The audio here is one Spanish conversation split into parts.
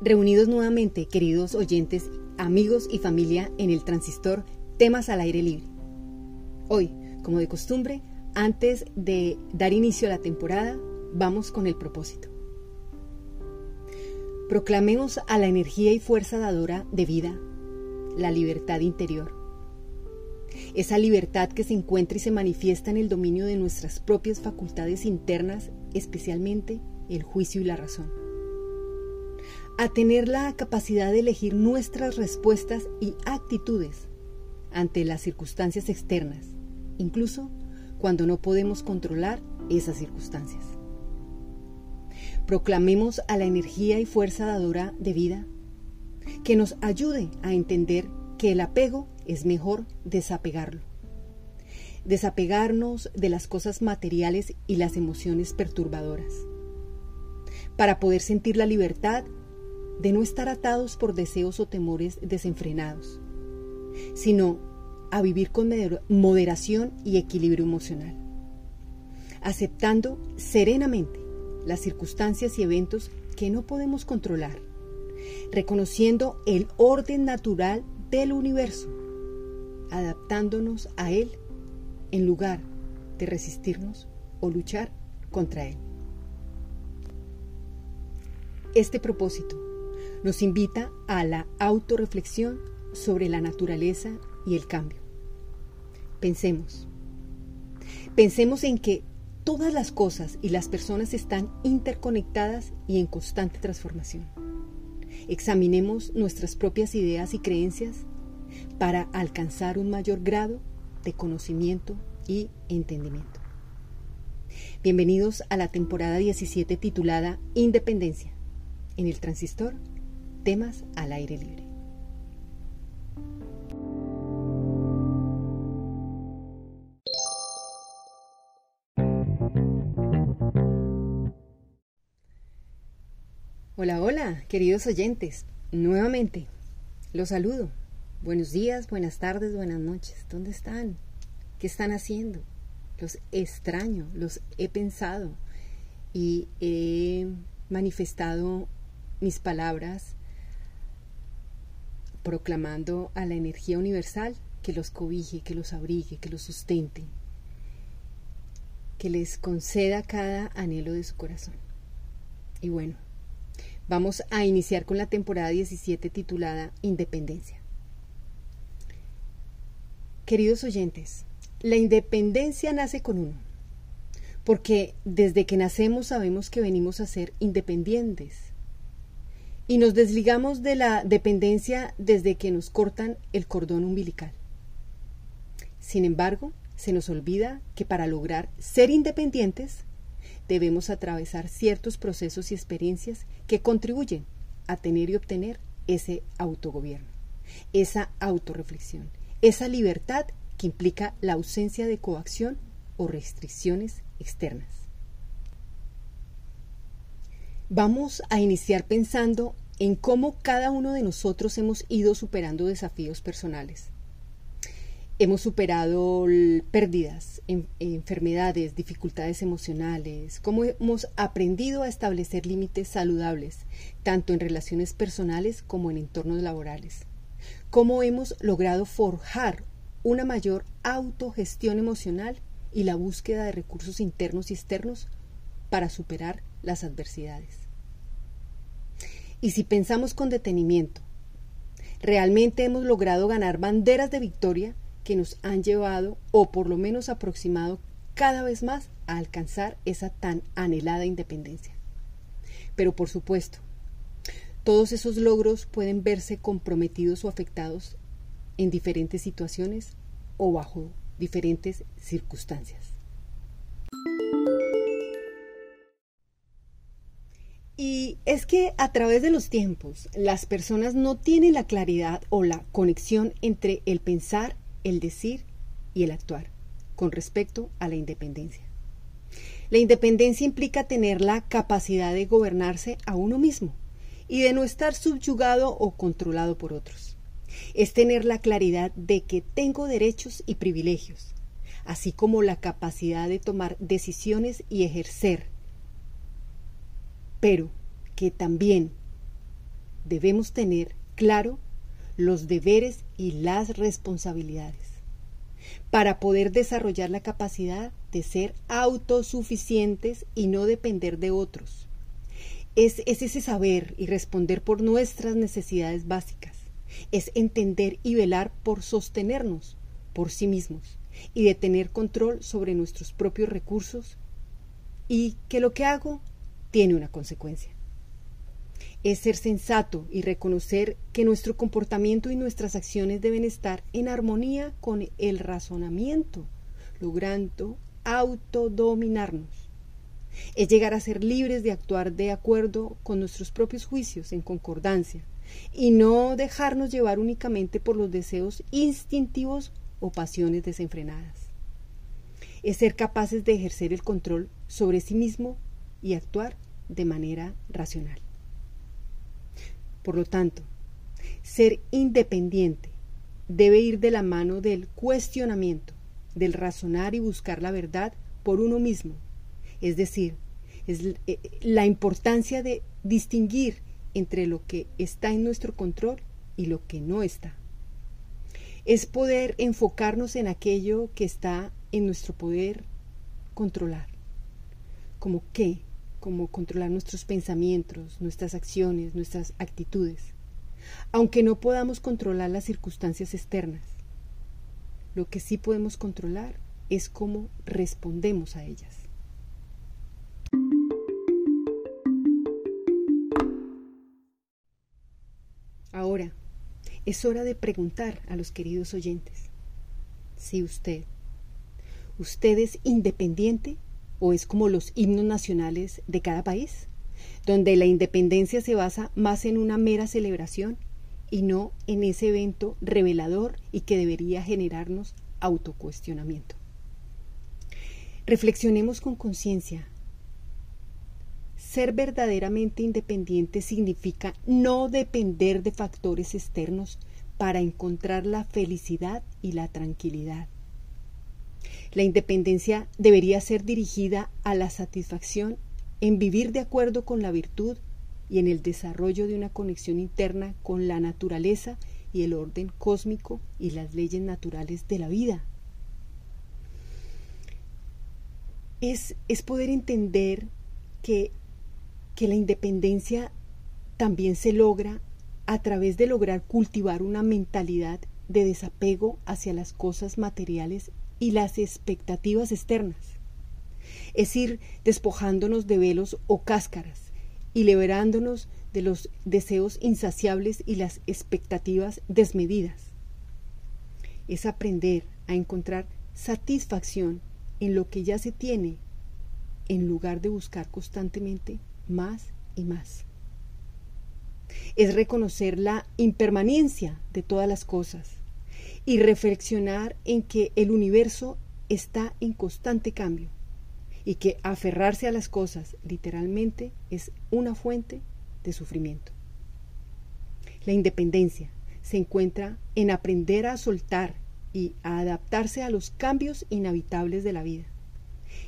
Reunidos nuevamente, queridos oyentes, amigos y familia en el transistor Temas al aire libre. Hoy, como de costumbre, antes de dar inicio a la temporada, vamos con el propósito. Proclamemos a la energía y fuerza dadora de vida la libertad interior. Esa libertad que se encuentra y se manifiesta en el dominio de nuestras propias facultades internas, especialmente el juicio y la razón. A tener la capacidad de elegir nuestras respuestas y actitudes ante las circunstancias externas, incluso cuando no podemos controlar esas circunstancias. Proclamemos a la energía y fuerza dadora de vida que nos ayude a entender que el apego es mejor desapegarlo. Desapegarnos de las cosas materiales y las emociones perturbadoras. Para poder sentir la libertad de no estar atados por deseos o temores desenfrenados, sino a vivir con moderación y equilibrio emocional, aceptando serenamente las circunstancias y eventos que no podemos controlar, reconociendo el orden natural del universo, adaptándonos a él en lugar de resistirnos o luchar contra él. Este propósito nos invita a la autorreflexión sobre la naturaleza y el cambio. Pensemos. Pensemos en que todas las cosas y las personas están interconectadas y en constante transformación. Examinemos nuestras propias ideas y creencias para alcanzar un mayor grado de conocimiento y entendimiento. Bienvenidos a la temporada 17 titulada Independencia. En el transistor, temas al aire libre. Hola, hola, queridos oyentes. Nuevamente, los saludo. Buenos días, buenas tardes, buenas noches. ¿Dónde están? ¿Qué están haciendo? Los extraño, los he pensado y he manifestado mis palabras proclamando a la energía universal que los cobije, que los abrigue, que los sustente, que les conceda cada anhelo de su corazón. Y bueno, Vamos a iniciar con la temporada 17 titulada Independencia. Queridos oyentes, la independencia nace con uno, porque desde que nacemos sabemos que venimos a ser independientes y nos desligamos de la dependencia desde que nos cortan el cordón umbilical. Sin embargo, se nos olvida que para lograr ser independientes debemos atravesar ciertos procesos y experiencias que contribuyen a tener y obtener ese autogobierno, esa autorreflexión, esa libertad que implica la ausencia de coacción o restricciones externas. Vamos a iniciar pensando en cómo cada uno de nosotros hemos ido superando desafíos personales hemos superado pérdidas, enfermedades, dificultades emocionales, cómo hemos aprendido a establecer límites saludables, tanto en relaciones personales como en entornos laborales, cómo hemos logrado forjar una mayor autogestión emocional y la búsqueda de recursos internos y externos para superar las adversidades. Y si pensamos con detenimiento, realmente hemos logrado ganar banderas de victoria que nos han llevado o por lo menos aproximado cada vez más a alcanzar esa tan anhelada independencia. Pero por supuesto, todos esos logros pueden verse comprometidos o afectados en diferentes situaciones o bajo diferentes circunstancias. Y es que a través de los tiempos las personas no tienen la claridad o la conexión entre el pensar el decir y el actuar con respecto a la independencia. La independencia implica tener la capacidad de gobernarse a uno mismo y de no estar subyugado o controlado por otros. Es tener la claridad de que tengo derechos y privilegios, así como la capacidad de tomar decisiones y ejercer, pero que también debemos tener claro los deberes y las responsabilidades para poder desarrollar la capacidad de ser autosuficientes y no depender de otros. Es, es, ese saber y responder por nuestras necesidades básicas. Es entender y velar por sostenernos por sí mismos y de tener control sobre nuestros propios recursos y que lo que hago tiene una consecuencia es ser sensato y reconocer que nuestro comportamiento y nuestras acciones deben estar en armonía con el razonamiento, logrando autodominarnos. Es llegar a ser libres de actuar de acuerdo con nuestros propios juicios en concordancia y no dejarnos llevar únicamente por los deseos instintivos o pasiones desenfrenadas. Es ser capaces de ejercer el control sobre sí mismo y actuar de manera racional. Por lo tanto, ser independiente debe ir de la mano del cuestionamiento, del razonar y buscar la verdad por uno mismo. Es decir, es eh, la importancia de distinguir entre lo que está en nuestro control y lo que no está. Es poder enfocarnos en aquello que está en nuestro poder controlar. ¿Como qué? Como controlar nuestros pensamientos, nuestras acciones, nuestras actitudes, aunque no podamos controlar las circunstancias externas. Lo que sí podemos controlar es cómo respondemos a ellas. Ahora, es hora de preguntar a los queridos oyentes si usted, usted es independiente o es como los himnos nacionales de cada país, donde la independencia se basa más en una mera celebración y no en ese evento revelador y que debería generarnos autocuestionamiento. Reflexionemos con conciencia. Ser verdaderamente independiente significa no depender de factores externos para encontrar la felicidad y la tranquilidad. La independencia debería ser dirigida a la satisfacción en vivir de acuerdo con la virtud y en el desarrollo de una conexión interna con la naturaleza y el orden cósmico y las leyes naturales de la vida. Es, es poder entender que, que la independencia también se logra a través de lograr cultivar una mentalidad de desapego hacia las cosas materiales y las expectativas externas. Es ir despojándonos de velos o cáscaras y liberándonos de los deseos insaciables y las expectativas desmedidas. Es aprender a encontrar satisfacción en lo que ya se tiene en lugar de buscar constantemente más y más. Es reconocer la impermanencia de todas las cosas y reflexionar en que el universo está en constante cambio y que aferrarse a las cosas literalmente es una fuente de sufrimiento. La independencia se encuentra en aprender a soltar y a adaptarse a los cambios inhabitables de la vida,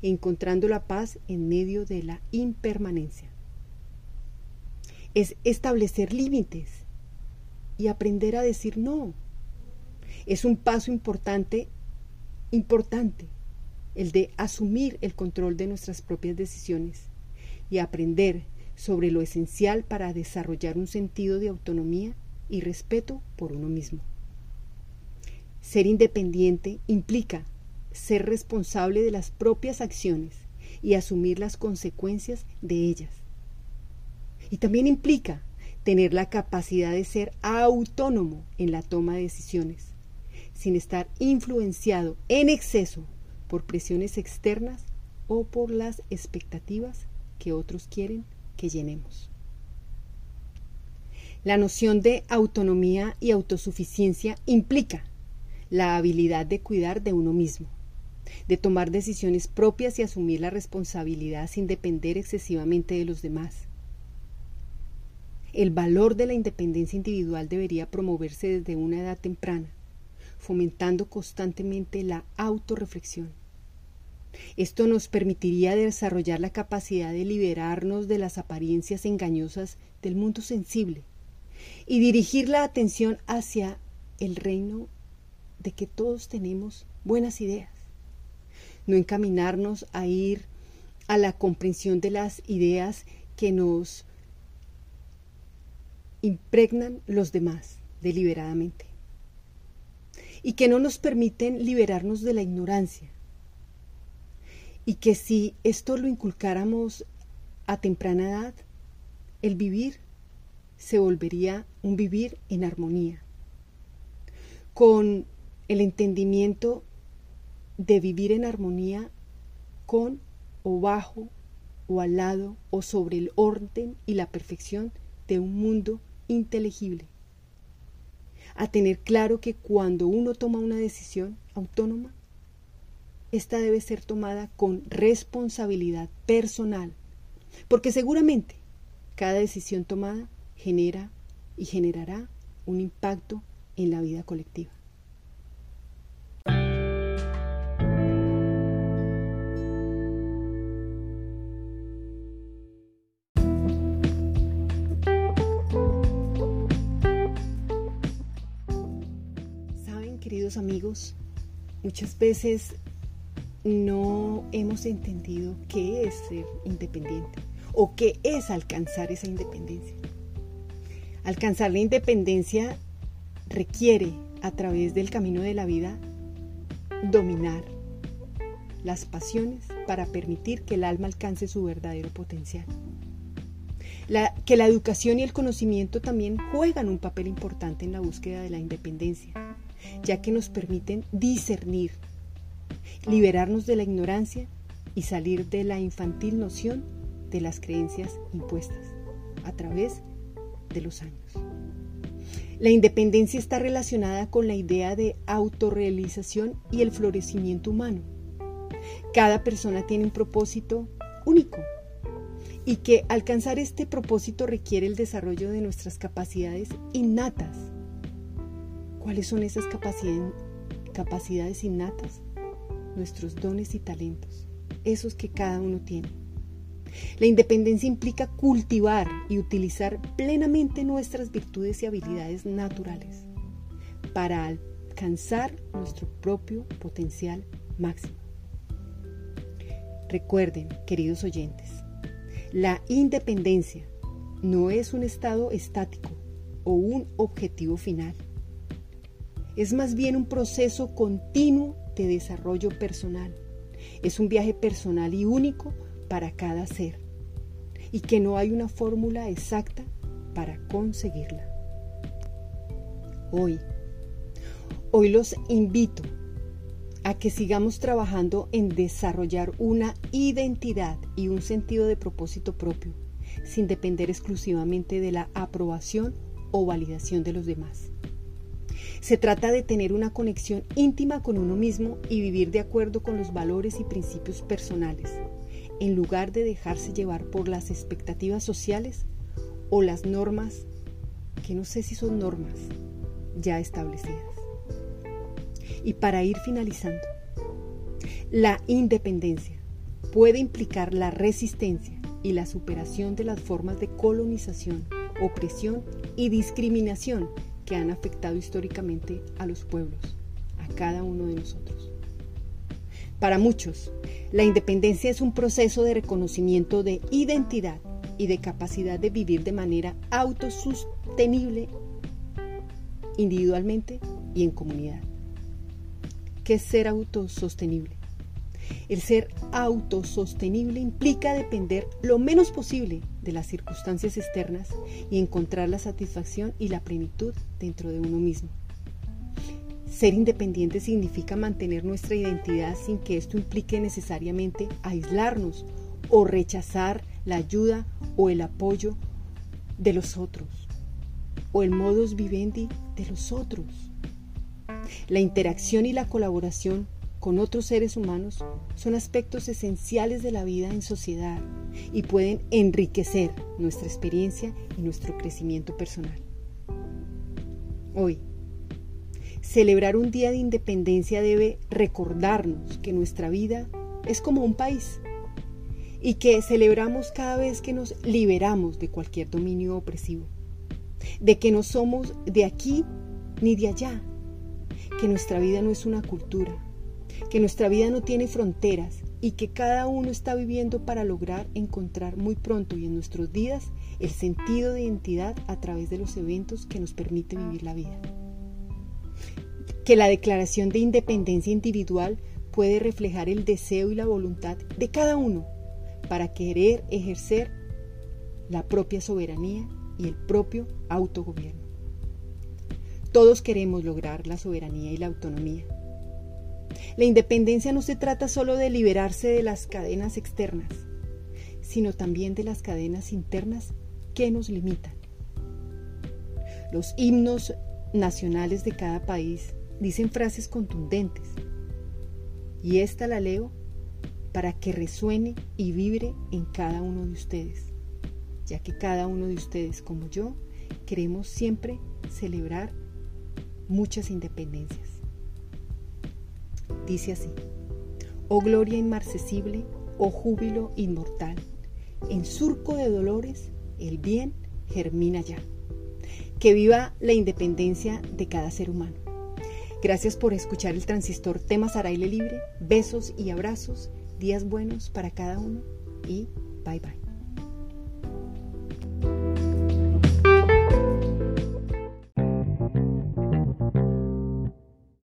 encontrando la paz en medio de la impermanencia. Es establecer límites y aprender a decir no es un paso importante, importante, el de asumir el control de nuestras propias decisiones y aprender sobre lo esencial para desarrollar un sentido de autonomía y respeto por uno mismo. Ser independiente implica ser responsable de las propias acciones y asumir las consecuencias de ellas. Y también implica tener la capacidad de ser autónomo en la toma de decisiones sin estar influenciado en exceso por presiones externas o por las expectativas que otros quieren que llenemos. La noción de autonomía y autosuficiencia implica la habilidad de cuidar de uno mismo, de tomar decisiones propias y asumir la responsabilidad sin depender excesivamente de los demás. El valor de la independencia individual debería promoverse desde una edad temprana, fomentando constantemente la autorreflexión. Esto nos permitiría desarrollar la capacidad de liberarnos de las apariencias engañosas del mundo sensible y dirigir la atención hacia el reino de que todos tenemos buenas ideas. No encaminarnos a ir a la comprensión de las ideas que nos impregnan los demás deliberadamente y que no nos permiten liberarnos de la ignorancia. Y que si esto lo inculcáramos a temprana edad, el vivir se volvería un vivir en armonía, con el entendimiento de vivir en armonía con o bajo o al lado o sobre el orden y la perfección de un mundo inteligible. A tener claro que cuando uno toma una decisión autónoma, esta debe ser tomada con responsabilidad personal, porque seguramente cada decisión tomada genera y generará un impacto en la vida colectiva. Amigos, muchas veces no hemos entendido qué es ser independiente o qué es alcanzar esa independencia. Alcanzar la independencia requiere, a través del camino de la vida, dominar las pasiones para permitir que el alma alcance su verdadero potencial. que la educación y el conocimiento también juegan un papel importante en la búsqueda de la independencia, ya que nos permiten discernir, liberarnos de la ignorancia y salir de la infantil noción de las creencias impuestas a través de los años. La independencia está relacionada con la idea de autorrealización y el florecimiento humano. Cada persona tiene un propósito único y que alcanzar este propósito requiere el desarrollo de nuestras capacidades innatas. ¿Cuáles son esas capacidades, innatas? Nuestros dones y talentos, esos que cada uno tiene. La independencia implica cultivar y utilizar plenamente nuestras virtudes y habilidades naturales para alcanzar nuestro propio potencial máximo. Recuerden, queridos oyentes, la independencia no es un estado estático o un objetivo final. Es más bien un proceso continuo de desarrollo personal. Es un viaje personal y único para cada ser y que no hay una fórmula exacta para conseguirla. Hoy, hoy los invito a que sigamos trabajando en desarrollar una identidad y un sentido de propósito propio, sin depender exclusivamente de la aprobación o validación de los demás. Se trata de tener una conexión íntima con uno mismo y vivir de acuerdo con los valores y principios personales, en lugar de dejarse llevar por las expectativas sociales o las normas, que no sé si son normas ya establecidas. Y para ir finalizando, la independencia puede implicar la resistencia y la superación de las formas de colonización, opresión y discriminación que han afectado históricamente a los pueblos, a cada uno de nosotros. Para muchos, la independencia es un proceso de reconocimiento de identidad y de capacidad de vivir de manera autosostenible individualmente y en comunidad. ¿Qué es ser autosostenible? El ser autosostenible implica depender lo menos posible de las circunstancias externas y encontrar la satisfacción y la plenitud dentro de uno mismo. Ser independiente significa mantener nuestra identidad sin que esto implique necesariamente aislarnos o rechazar la ayuda o el apoyo de los otros o el modus vivendi de los otros. La interacción y la colaboración con otros seres humanos son aspectos esenciales de la vida en sociedad y pueden enriquecer nuestra experiencia y nuestro crecimiento personal. Hoy, Celebrar un día de independencia debe recordarnos que nuestra vida es como un país y que celebramos cada vez que nos liberamos de cualquier dominio opresivo. de que no somos de aquí ni de allá, que nuestra vida no es una cultura, que nuestra vida no tiene fronteras y que cada uno está viviendo para lograr encontrar muy pronto y en nuestros días el sentido de identidad a través de los eventos que nos permite vivir la vida. Que la declaración de independencia individual puede reflejar el deseo y la voluntad de cada uno para querer ejercer la propia soberanía y el propio autogobierno. Todos queremos lograr la soberanía y la autonomía. La independencia no se trata solo de liberarse de las cadenas externas, sino también de las cadenas internas que nos limitan. Los himnos nacionales de cada país dicen frases contundentes y esta la leo para que resuene y vibre en cada uno de ustedes, ya que cada uno de ustedes como yo queremos siempre celebrar muchas independencias. Dice así, oh gloria inmarcesible, oh júbilo inmortal, en surco de dolores el bien germina ya. Que viva la independencia de cada ser humano. Gracias por escuchar el transistor Temas al aire libre. Besos y abrazos. Días buenos para cada uno y bye bye.